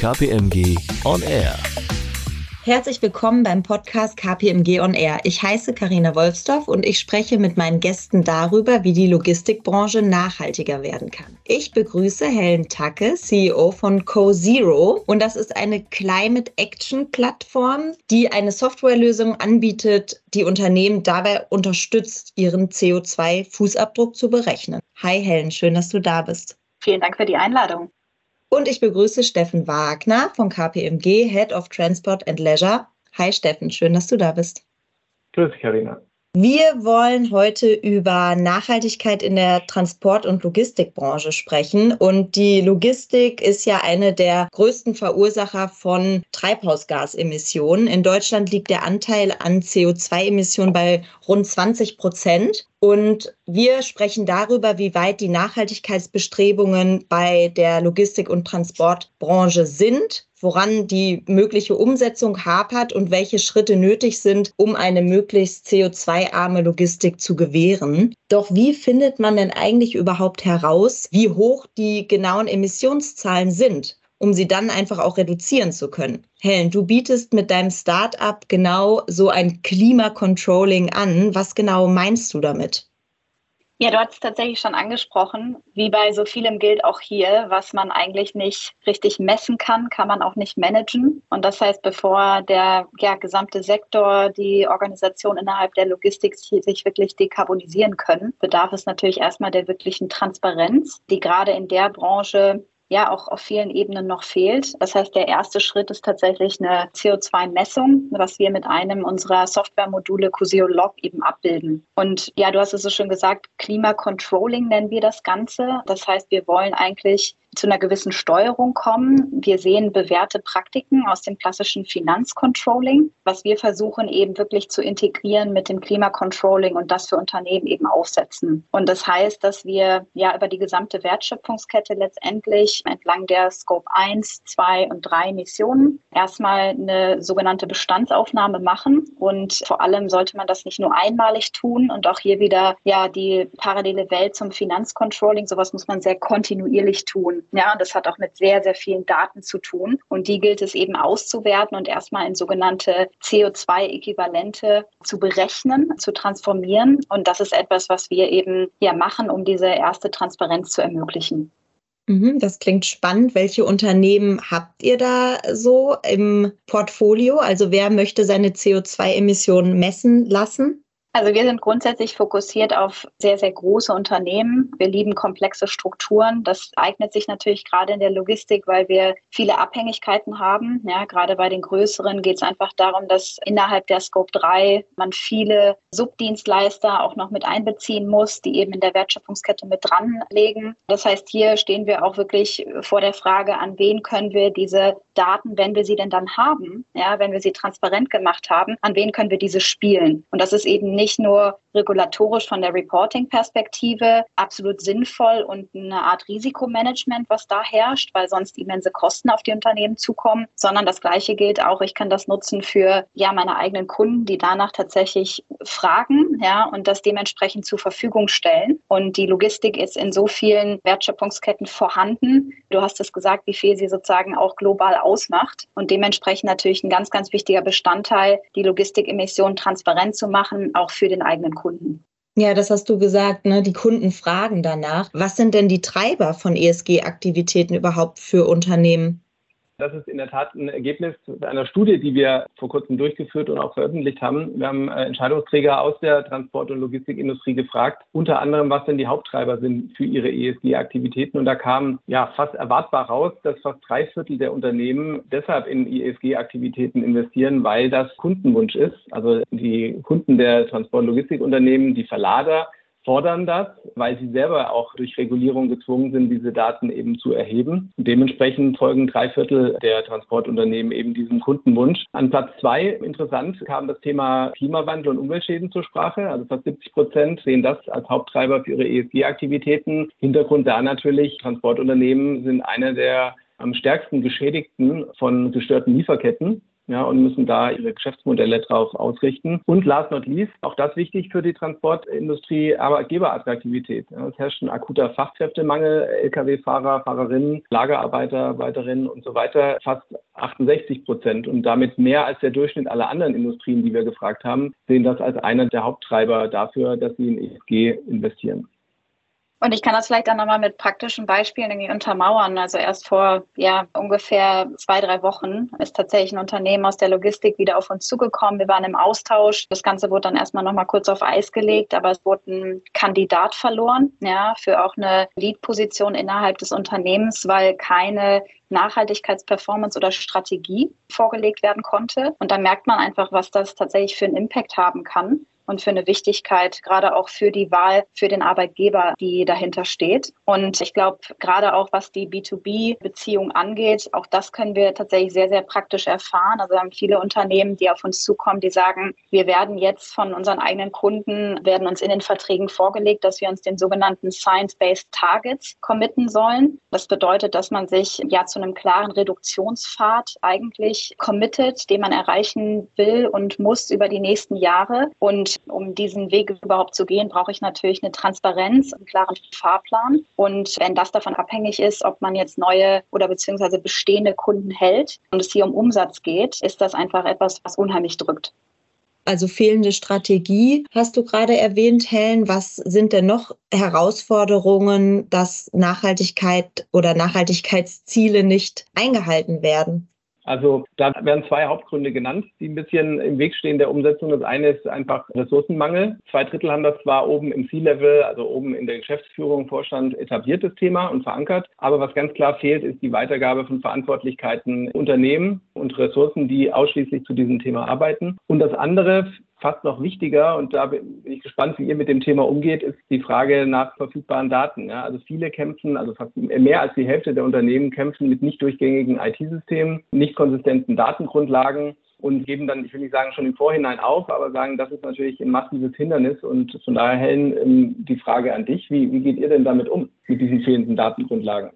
KPMG On Air. Herzlich willkommen beim Podcast KPMG On Air. Ich heiße Karina Wolfsdorf und ich spreche mit meinen Gästen darüber, wie die Logistikbranche nachhaltiger werden kann. Ich begrüße Helen Tacke, CEO von CoZero und das ist eine Climate Action Plattform, die eine Softwarelösung anbietet, die Unternehmen dabei unterstützt, ihren CO2-Fußabdruck zu berechnen. Hi Helen, schön, dass du da bist. Vielen Dank für die Einladung. Und ich begrüße Steffen Wagner von KPMG, Head of Transport and Leisure. Hi Steffen, schön, dass du da bist. Grüß dich, Karina. Wir wollen heute über Nachhaltigkeit in der Transport- und Logistikbranche sprechen. Und die Logistik ist ja eine der größten Verursacher von Treibhausgasemissionen. In Deutschland liegt der Anteil an CO2-Emissionen bei rund 20 Prozent. Und wir sprechen darüber, wie weit die Nachhaltigkeitsbestrebungen bei der Logistik- und Transportbranche sind woran die mögliche Umsetzung hapert und welche Schritte nötig sind, um eine möglichst CO2-arme Logistik zu gewähren. Doch wie findet man denn eigentlich überhaupt heraus, wie hoch die genauen Emissionszahlen sind? um sie dann einfach auch reduzieren zu können. Helen, du bietest mit deinem Startup genau so ein Klimacontrolling an. Was genau meinst du damit? Ja, du hast es tatsächlich schon angesprochen. Wie bei so vielem gilt auch hier, was man eigentlich nicht richtig messen kann, kann man auch nicht managen. Und das heißt, bevor der ja, gesamte Sektor, die Organisation innerhalb der Logistik sich wirklich dekarbonisieren können, bedarf es natürlich erstmal der wirklichen Transparenz, die gerade in der Branche ja auch auf vielen Ebenen noch fehlt. Das heißt, der erste Schritt ist tatsächlich eine CO2-Messung, was wir mit einem unserer Softwaremodule Cusio Log eben abbilden. Und ja, du hast es so schön gesagt, Klimacontrolling nennen wir das Ganze. Das heißt, wir wollen eigentlich zu einer gewissen Steuerung kommen. Wir sehen bewährte Praktiken aus dem klassischen Finanzcontrolling, was wir versuchen eben wirklich zu integrieren mit dem Klimacontrolling und das für Unternehmen eben aufsetzen. Und das heißt, dass wir ja über die gesamte Wertschöpfungskette letztendlich entlang der Scope 1, 2 und 3 Missionen erstmal eine sogenannte Bestandsaufnahme machen. Und vor allem sollte man das nicht nur einmalig tun und auch hier wieder ja die parallele Welt zum Finanzcontrolling. Sowas muss man sehr kontinuierlich tun. Ja, das hat auch mit sehr, sehr vielen Daten zu tun. Und die gilt es eben auszuwerten und erstmal in sogenannte CO2-Äquivalente zu berechnen, zu transformieren. Und das ist etwas, was wir eben ja machen, um diese erste Transparenz zu ermöglichen. Mhm, das klingt spannend. Welche Unternehmen habt ihr da so im Portfolio? Also wer möchte seine CO2-Emissionen messen lassen? Also wir sind grundsätzlich fokussiert auf sehr, sehr große Unternehmen. Wir lieben komplexe Strukturen. Das eignet sich natürlich gerade in der Logistik, weil wir viele Abhängigkeiten haben. Ja, gerade bei den größeren geht es einfach darum, dass innerhalb der Scope 3 man viele Subdienstleister auch noch mit einbeziehen muss, die eben in der Wertschöpfungskette mit dranlegen. Das heißt, hier stehen wir auch wirklich vor der Frage, an wen können wir diese Daten, wenn wir sie denn dann haben, ja, wenn wir sie transparent gemacht haben, an wen können wir diese spielen? Und das ist eben nicht nicht nur regulatorisch von der Reporting-Perspektive absolut sinnvoll und eine Art Risikomanagement, was da herrscht, weil sonst immense Kosten auf die Unternehmen zukommen, sondern das Gleiche gilt auch, ich kann das nutzen für ja meine eigenen Kunden, die danach tatsächlich fragen, ja, und das dementsprechend zur Verfügung stellen. Und die Logistik ist in so vielen Wertschöpfungsketten vorhanden. Du hast es gesagt, wie viel sie sozusagen auch global ausmacht und dementsprechend natürlich ein ganz, ganz wichtiger Bestandteil, die Logistik-Emissionen transparent zu machen, auch für den eigenen Kunden. Ja, das hast du gesagt, ne? Die Kunden fragen danach. Was sind denn die Treiber von ESG-Aktivitäten überhaupt für Unternehmen? Das ist in der Tat ein Ergebnis einer Studie, die wir vor kurzem durchgeführt und auch veröffentlicht haben. Wir haben äh, Entscheidungsträger aus der Transport- und Logistikindustrie gefragt, unter anderem, was denn die Haupttreiber sind für ihre ESG-Aktivitäten. Und da kam ja fast erwartbar raus, dass fast drei Viertel der Unternehmen deshalb in ESG-Aktivitäten investieren, weil das Kundenwunsch ist. Also die Kunden der Transport- und Logistikunternehmen, die Verlader, fordern das, weil sie selber auch durch Regulierung gezwungen sind, diese Daten eben zu erheben. Dementsprechend folgen drei Viertel der Transportunternehmen eben diesem Kundenwunsch. An Platz zwei, interessant, kam das Thema Klimawandel und Umweltschäden zur Sprache. Also fast 70 Prozent sehen das als Haupttreiber für ihre ESG-Aktivitäten. Hintergrund da natürlich, Transportunternehmen sind einer der am stärksten geschädigten von gestörten Lieferketten. Ja, und müssen da ihre Geschäftsmodelle drauf ausrichten. Und last not least, auch das wichtig für die Transportindustrie, Arbeitgeberattraktivität. Ja, es herrscht ein akuter Fachkräftemangel, Lkw-Fahrer, Fahrerinnen, Lagerarbeiter, Arbeiterinnen und so weiter, fast 68 Prozent und damit mehr als der Durchschnitt aller anderen Industrien, die wir gefragt haben, sehen das als einer der Haupttreiber dafür, dass sie in ESG investieren. Und ich kann das vielleicht dann nochmal mit praktischen Beispielen irgendwie untermauern. Also erst vor ja, ungefähr zwei, drei Wochen ist tatsächlich ein Unternehmen aus der Logistik wieder auf uns zugekommen. Wir waren im Austausch. Das Ganze wurde dann erstmal nochmal kurz auf Eis gelegt, aber es wurde ein Kandidat verloren, ja, für auch eine Lead-Position innerhalb des Unternehmens, weil keine Nachhaltigkeitsperformance oder Strategie vorgelegt werden konnte. Und da merkt man einfach, was das tatsächlich für einen Impact haben kann und für eine Wichtigkeit, gerade auch für die Wahl für den Arbeitgeber, die dahinter steht. Und ich glaube, gerade auch was die B2B-Beziehung angeht, auch das können wir tatsächlich sehr, sehr praktisch erfahren. Also haben viele Unternehmen, die auf uns zukommen, die sagen, wir werden jetzt von unseren eigenen Kunden, werden uns in den Verträgen vorgelegt, dass wir uns den sogenannten Science-Based Targets committen sollen. Das bedeutet, dass man sich ja zu einem klaren Reduktionspfad eigentlich committet, den man erreichen will und muss über die nächsten Jahre. Und um diesen Weg überhaupt zu gehen, brauche ich natürlich eine Transparenz, einen klaren Fahrplan. Und wenn das davon abhängig ist, ob man jetzt neue oder beziehungsweise bestehende Kunden hält und es hier um Umsatz geht, ist das einfach etwas, was unheimlich drückt. Also fehlende Strategie hast du gerade erwähnt, Helen. Was sind denn noch Herausforderungen, dass Nachhaltigkeit oder Nachhaltigkeitsziele nicht eingehalten werden? Also da werden zwei Hauptgründe genannt, die ein bisschen im Weg stehen der Umsetzung. Das eine ist einfach Ressourcenmangel. Zwei Drittel haben das zwar oben im C-Level, also oben in der Geschäftsführung, Vorstand etabliertes Thema und verankert. Aber was ganz klar fehlt, ist die Weitergabe von Verantwortlichkeiten Unternehmen und Ressourcen, die ausschließlich zu diesem Thema arbeiten. Und das andere fast noch wichtiger, und da bin ich gespannt, wie ihr mit dem Thema umgeht, ist die Frage nach verfügbaren Daten. Ja, also viele kämpfen, also fast mehr als die Hälfte der Unternehmen kämpfen mit nicht durchgängigen IT-Systemen, nicht konsistenten Datengrundlagen und geben dann, ich will nicht sagen schon im Vorhinein auf, aber sagen, das ist natürlich ein massives Hindernis. Und von daher, Helen, ähm, die Frage an dich, wie, wie geht ihr denn damit um, mit diesen fehlenden Datengrundlagen?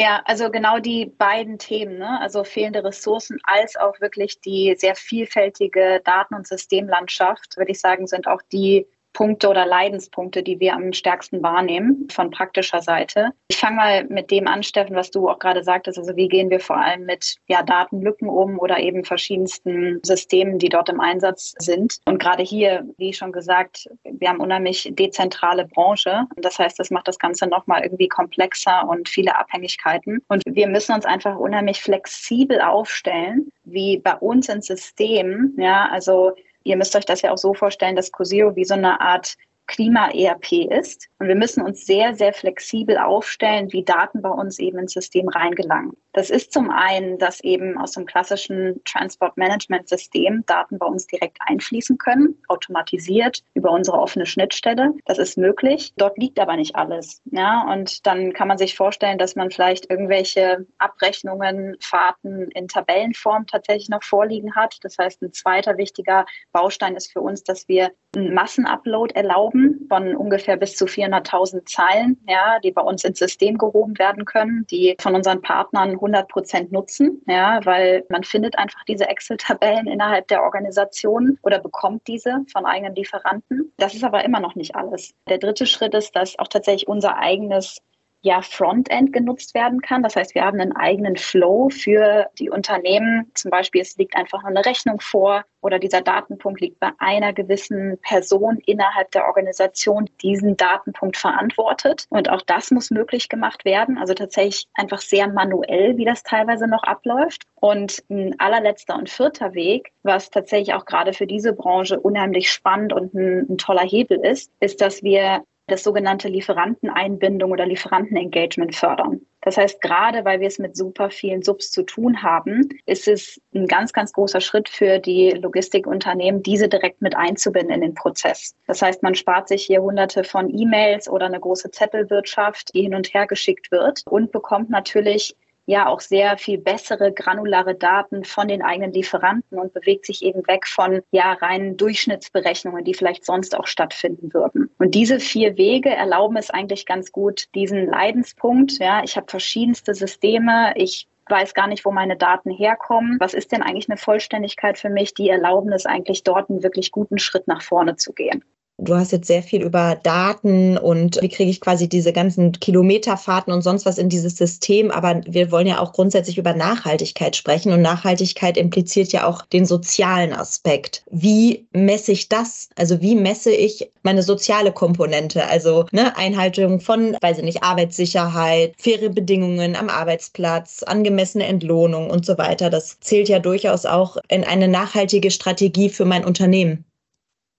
Ja, also genau die beiden Themen, ne? also fehlende Ressourcen als auch wirklich die sehr vielfältige Daten- und Systemlandschaft, würde ich sagen, sind auch die Punkte oder Leidenspunkte, die wir am stärksten wahrnehmen von praktischer Seite. Ich fange mal mit dem an, Steffen, was du auch gerade sagtest. Also wie gehen wir vor allem mit ja, Datenlücken um oder eben verschiedensten Systemen, die dort im Einsatz sind. Und gerade hier, wie schon gesagt, wir haben unheimlich dezentrale Branche. Das heißt, das macht das Ganze nochmal irgendwie komplexer und viele Abhängigkeiten. Und wir müssen uns einfach unheimlich flexibel aufstellen, wie bei uns ins System. Ja, also Ihr müsst euch das ja auch so vorstellen, dass Cosio wie so eine Art Klima-ERP ist. Und wir müssen uns sehr, sehr flexibel aufstellen, wie Daten bei uns eben ins System reingelangen. Das ist zum einen, dass eben aus dem klassischen Transport-Management-System Daten bei uns direkt einfließen können, automatisiert über unsere offene Schnittstelle. Das ist möglich. Dort liegt aber nicht alles. Ja, und dann kann man sich vorstellen, dass man vielleicht irgendwelche Abrechnungen, Fahrten in Tabellenform tatsächlich noch vorliegen hat. Das heißt, ein zweiter wichtiger Baustein ist für uns, dass wir einen Massenupload erlauben von ungefähr bis zu 400.000 Zeilen, ja, die bei uns ins System gehoben werden können, die von unseren Partnern 100 Prozent nutzen, ja, weil man findet einfach diese Excel-Tabellen innerhalb der Organisation oder bekommt diese von eigenen Lieferanten. Das ist aber immer noch nicht alles. Der dritte Schritt ist, dass auch tatsächlich unser eigenes ja Frontend genutzt werden kann. Das heißt, wir haben einen eigenen Flow für die Unternehmen. Zum Beispiel, es liegt einfach nur eine Rechnung vor oder dieser Datenpunkt liegt bei einer gewissen Person innerhalb der Organisation, die diesen Datenpunkt verantwortet. Und auch das muss möglich gemacht werden. Also tatsächlich einfach sehr manuell, wie das teilweise noch abläuft. Und ein allerletzter und vierter Weg, was tatsächlich auch gerade für diese Branche unheimlich spannend und ein, ein toller Hebel ist, ist, dass wir das sogenannte Lieferanteneinbindung oder Lieferantenengagement fördern. Das heißt, gerade weil wir es mit super vielen Subs zu tun haben, ist es ein ganz, ganz großer Schritt für die Logistikunternehmen, diese direkt mit einzubinden in den Prozess. Das heißt, man spart sich hier hunderte von E-Mails oder eine große Zettelwirtschaft, die hin und her geschickt wird und bekommt natürlich ja auch sehr viel bessere granulare Daten von den eigenen Lieferanten und bewegt sich eben weg von ja reinen Durchschnittsberechnungen, die vielleicht sonst auch stattfinden würden. Und diese vier Wege erlauben es eigentlich ganz gut, diesen Leidenspunkt, ja, ich habe verschiedenste Systeme, ich weiß gar nicht, wo meine Daten herkommen. Was ist denn eigentlich eine Vollständigkeit für mich, die erlauben es eigentlich dort einen wirklich guten Schritt nach vorne zu gehen? Du hast jetzt sehr viel über Daten und wie kriege ich quasi diese ganzen Kilometerfahrten und sonst was in dieses System. Aber wir wollen ja auch grundsätzlich über Nachhaltigkeit sprechen. Und Nachhaltigkeit impliziert ja auch den sozialen Aspekt. Wie messe ich das? Also wie messe ich meine soziale Komponente? Also ne, Einhaltung von, weiß ich nicht, Arbeitssicherheit, faire Bedingungen am Arbeitsplatz, angemessene Entlohnung und so weiter. Das zählt ja durchaus auch in eine nachhaltige Strategie für mein Unternehmen.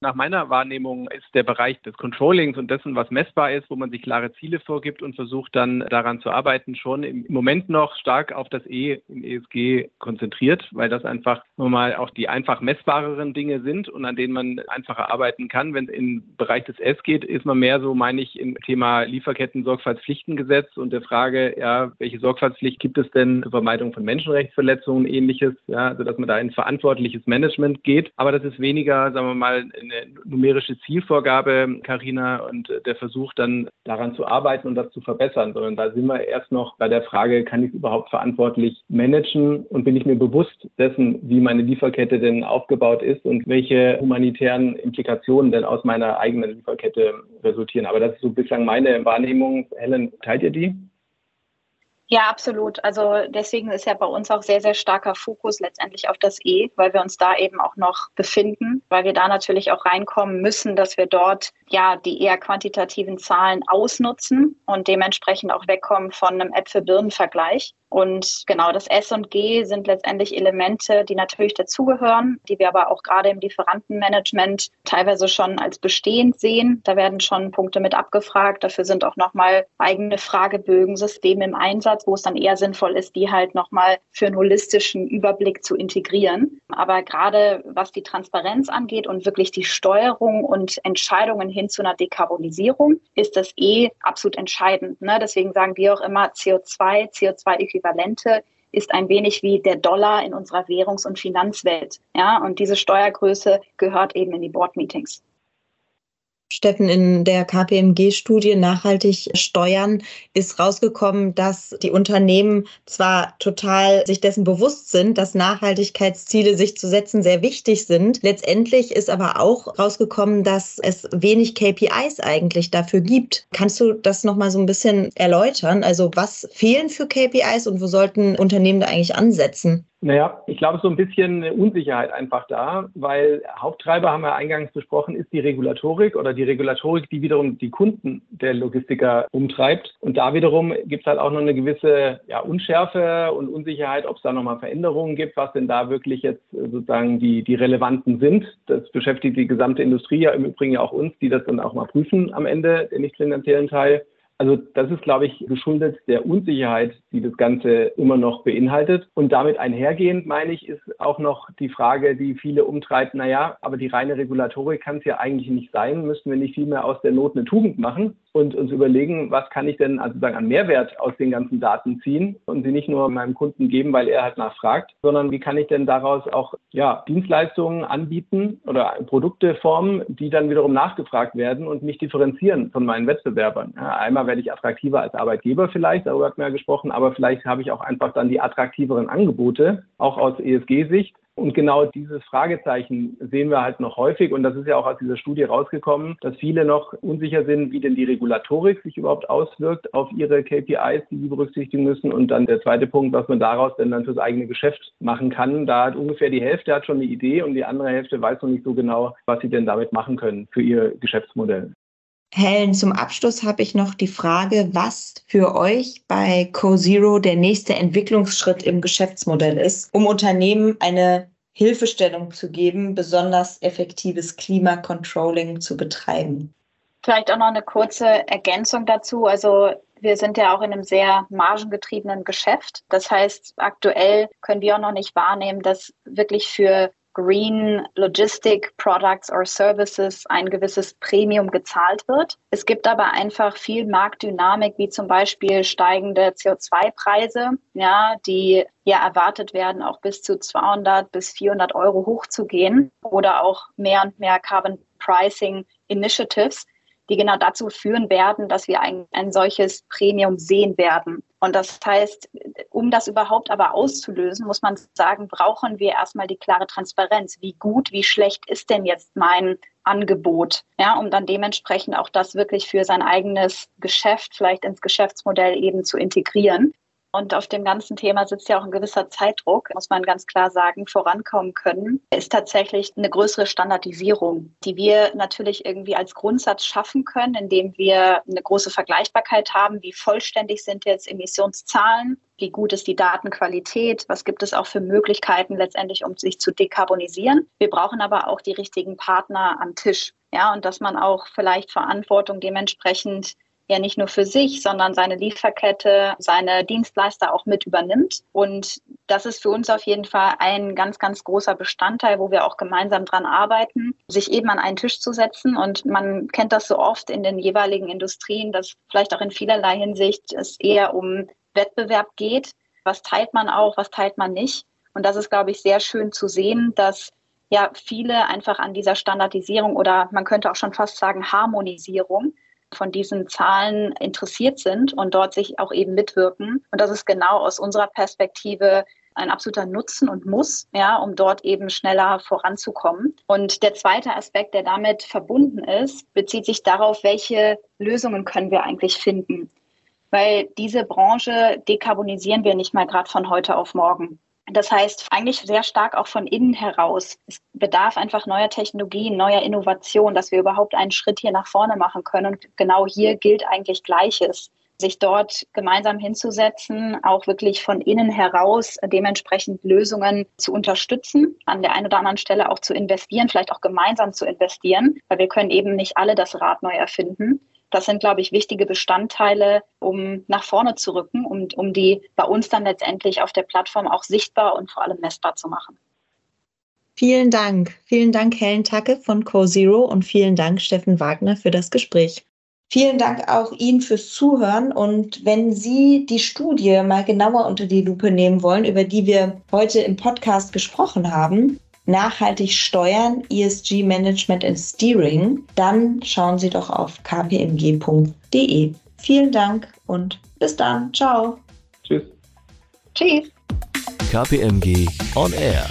Nach meiner Wahrnehmung ist der Bereich des Controllings und dessen, was messbar ist, wo man sich klare Ziele vorgibt und versucht dann daran zu arbeiten, schon im Moment noch stark auf das E im ESG konzentriert, weil das einfach nur mal auch die einfach messbareren Dinge sind und an denen man einfacher arbeiten kann. Wenn es im Bereich des S geht, ist man mehr so, meine ich, im Thema Lieferketten-Sorgfaltspflichtengesetz und der Frage, ja, welche Sorgfaltspflicht gibt es denn zur Vermeidung von Menschenrechtsverletzungen, ähnliches, ja, also dass man da in verantwortliches Management geht. Aber das ist weniger, sagen wir mal, eine numerische Zielvorgabe, Karina, und der Versuch dann daran zu arbeiten und das zu verbessern, sondern da sind wir erst noch bei der Frage, kann ich überhaupt verantwortlich managen und bin ich mir bewusst dessen, wie meine Lieferkette denn aufgebaut ist und welche humanitären Implikationen denn aus meiner eigenen Lieferkette resultieren. Aber das ist so bislang meine Wahrnehmung. Helen, teilt ihr die? Ja, absolut. Also deswegen ist ja bei uns auch sehr, sehr starker Fokus letztendlich auf das E, weil wir uns da eben auch noch befinden, weil wir da natürlich auch reinkommen müssen, dass wir dort ja die eher quantitativen Zahlen ausnutzen und dementsprechend auch wegkommen von einem Äpfel-Birnen-Vergleich. Und genau das S und G sind letztendlich Elemente, die natürlich dazugehören, die wir aber auch gerade im Lieferantenmanagement teilweise schon als bestehend sehen. Da werden schon Punkte mit abgefragt. Dafür sind auch nochmal eigene Fragebögen-Systeme im Einsatz, wo es dann eher sinnvoll ist, die halt nochmal für einen holistischen Überblick zu integrieren. Aber gerade was die Transparenz angeht und wirklich die Steuerung und Entscheidungen hin zu einer Dekarbonisierung, ist das E absolut entscheidend. Ne? Deswegen sagen wir auch immer CO2, CO2-Äquivalent Äquivalente ist ein wenig wie der Dollar in unserer Währungs- und Finanzwelt. Ja, und diese Steuergröße gehört eben in die Board-Meetings. Steffen, in der KPMG-Studie Nachhaltig steuern ist rausgekommen, dass die Unternehmen zwar total sich dessen bewusst sind, dass Nachhaltigkeitsziele sich zu setzen sehr wichtig sind. Letztendlich ist aber auch rausgekommen, dass es wenig KPIs eigentlich dafür gibt. Kannst du das nochmal so ein bisschen erläutern? Also was fehlen für KPIs und wo sollten Unternehmen da eigentlich ansetzen? Naja, ich glaube, so ein bisschen Unsicherheit einfach da, weil Haupttreiber, haben wir eingangs besprochen, ist die Regulatorik oder die Regulatorik, die wiederum die Kunden der Logistiker umtreibt. Und da wiederum gibt es halt auch noch eine gewisse ja, Unschärfe und Unsicherheit, ob es da nochmal Veränderungen gibt, was denn da wirklich jetzt sozusagen die, die relevanten sind. Das beschäftigt die gesamte Industrie ja im Übrigen ja auch uns, die das dann auch mal prüfen am Ende, den nicht finanziellen Teil. Also das ist, glaube ich, geschuldet der Unsicherheit, die das Ganze immer noch beinhaltet. Und damit einhergehend, meine ich, ist auch noch die Frage, die viele umtreibt, naja, aber die reine Regulatorik kann es ja eigentlich nicht sein. Müssten wir nicht vielmehr aus der Not eine Tugend machen? Und uns überlegen, was kann ich denn also sagen an Mehrwert aus den ganzen Daten ziehen und sie nicht nur meinem Kunden geben, weil er halt nachfragt, sondern wie kann ich denn daraus auch ja, Dienstleistungen anbieten oder Produkte formen, die dann wiederum nachgefragt werden und mich differenzieren von meinen Wettbewerbern. Ja, einmal werde ich attraktiver als Arbeitgeber vielleicht, darüber hat man ja gesprochen, aber vielleicht habe ich auch einfach dann die attraktiveren Angebote, auch aus ESG-Sicht und genau dieses Fragezeichen sehen wir halt noch häufig. Und das ist ja auch aus dieser Studie rausgekommen, dass viele noch unsicher sind, wie denn die Regulatorik sich überhaupt auswirkt auf ihre KPIs, die sie berücksichtigen müssen. Und dann der zweite Punkt, was man daraus denn dann fürs eigene Geschäft machen kann. Da hat ungefähr die Hälfte hat schon eine Idee und die andere Hälfte weiß noch nicht so genau, was sie denn damit machen können für ihr Geschäftsmodell. Helen, zum Abschluss habe ich noch die Frage, was für euch bei CoZero der nächste Entwicklungsschritt im Geschäftsmodell ist, um Unternehmen eine Hilfestellung zu geben, besonders effektives Klimacontrolling zu betreiben. Vielleicht auch noch eine kurze Ergänzung dazu. Also wir sind ja auch in einem sehr margengetriebenen Geschäft. Das heißt, aktuell können wir auch noch nicht wahrnehmen, dass wirklich für Green Logistic Products or Services ein gewisses Premium gezahlt wird. Es gibt aber einfach viel Marktdynamik, wie zum Beispiel steigende CO2-Preise, ja, die ja erwartet werden, auch bis zu 200 bis 400 Euro hochzugehen oder auch mehr und mehr Carbon Pricing Initiatives die genau dazu führen werden, dass wir ein, ein solches Premium sehen werden. Und das heißt, um das überhaupt aber auszulösen, muss man sagen, brauchen wir erstmal die klare Transparenz. Wie gut, wie schlecht ist denn jetzt mein Angebot? Ja, um dann dementsprechend auch das wirklich für sein eigenes Geschäft, vielleicht ins Geschäftsmodell eben zu integrieren. Und auf dem ganzen Thema sitzt ja auch ein gewisser Zeitdruck, muss man ganz klar sagen, vorankommen können, ist tatsächlich eine größere Standardisierung, die wir natürlich irgendwie als Grundsatz schaffen können, indem wir eine große Vergleichbarkeit haben. Wie vollständig sind jetzt Emissionszahlen? Wie gut ist die Datenqualität? Was gibt es auch für Möglichkeiten letztendlich, um sich zu dekarbonisieren? Wir brauchen aber auch die richtigen Partner am Tisch. Ja, und dass man auch vielleicht Verantwortung dementsprechend ja nicht nur für sich, sondern seine Lieferkette, seine Dienstleister auch mit übernimmt. Und das ist für uns auf jeden Fall ein ganz, ganz großer Bestandteil, wo wir auch gemeinsam dran arbeiten, sich eben an einen Tisch zu setzen. Und man kennt das so oft in den jeweiligen Industrien, dass vielleicht auch in vielerlei Hinsicht es eher um Wettbewerb geht. Was teilt man auch, was teilt man nicht? Und das ist, glaube ich, sehr schön zu sehen, dass ja viele einfach an dieser Standardisierung oder man könnte auch schon fast sagen Harmonisierung von diesen Zahlen interessiert sind und dort sich auch eben mitwirken. Und das ist genau aus unserer Perspektive ein absoluter Nutzen und Muss, ja, um dort eben schneller voranzukommen. Und der zweite Aspekt, der damit verbunden ist, bezieht sich darauf, welche Lösungen können wir eigentlich finden. Weil diese Branche dekarbonisieren wir nicht mal gerade von heute auf morgen. Das heißt eigentlich sehr stark auch von innen heraus. Es bedarf einfach neuer Technologien, neuer Innovation, dass wir überhaupt einen Schritt hier nach vorne machen können. Und genau hier gilt eigentlich Gleiches sich dort gemeinsam hinzusetzen, auch wirklich von innen heraus dementsprechend Lösungen zu unterstützen, an der einen oder anderen Stelle auch zu investieren, vielleicht auch gemeinsam zu investieren, weil wir können eben nicht alle das Rad neu erfinden. Das sind, glaube ich, wichtige Bestandteile, um nach vorne zu rücken und um die bei uns dann letztendlich auf der Plattform auch sichtbar und vor allem messbar zu machen. Vielen Dank. Vielen Dank, Helen Tacke von CoZero und vielen Dank, Steffen Wagner, für das Gespräch. Vielen Dank auch Ihnen fürs Zuhören. Und wenn Sie die Studie mal genauer unter die Lupe nehmen wollen, über die wir heute im Podcast gesprochen haben, nachhaltig steuern, ESG Management and Steering, dann schauen Sie doch auf kpmg.de. Vielen Dank und bis dann. Ciao. Tschüss. Tschüss. KPMG On Air.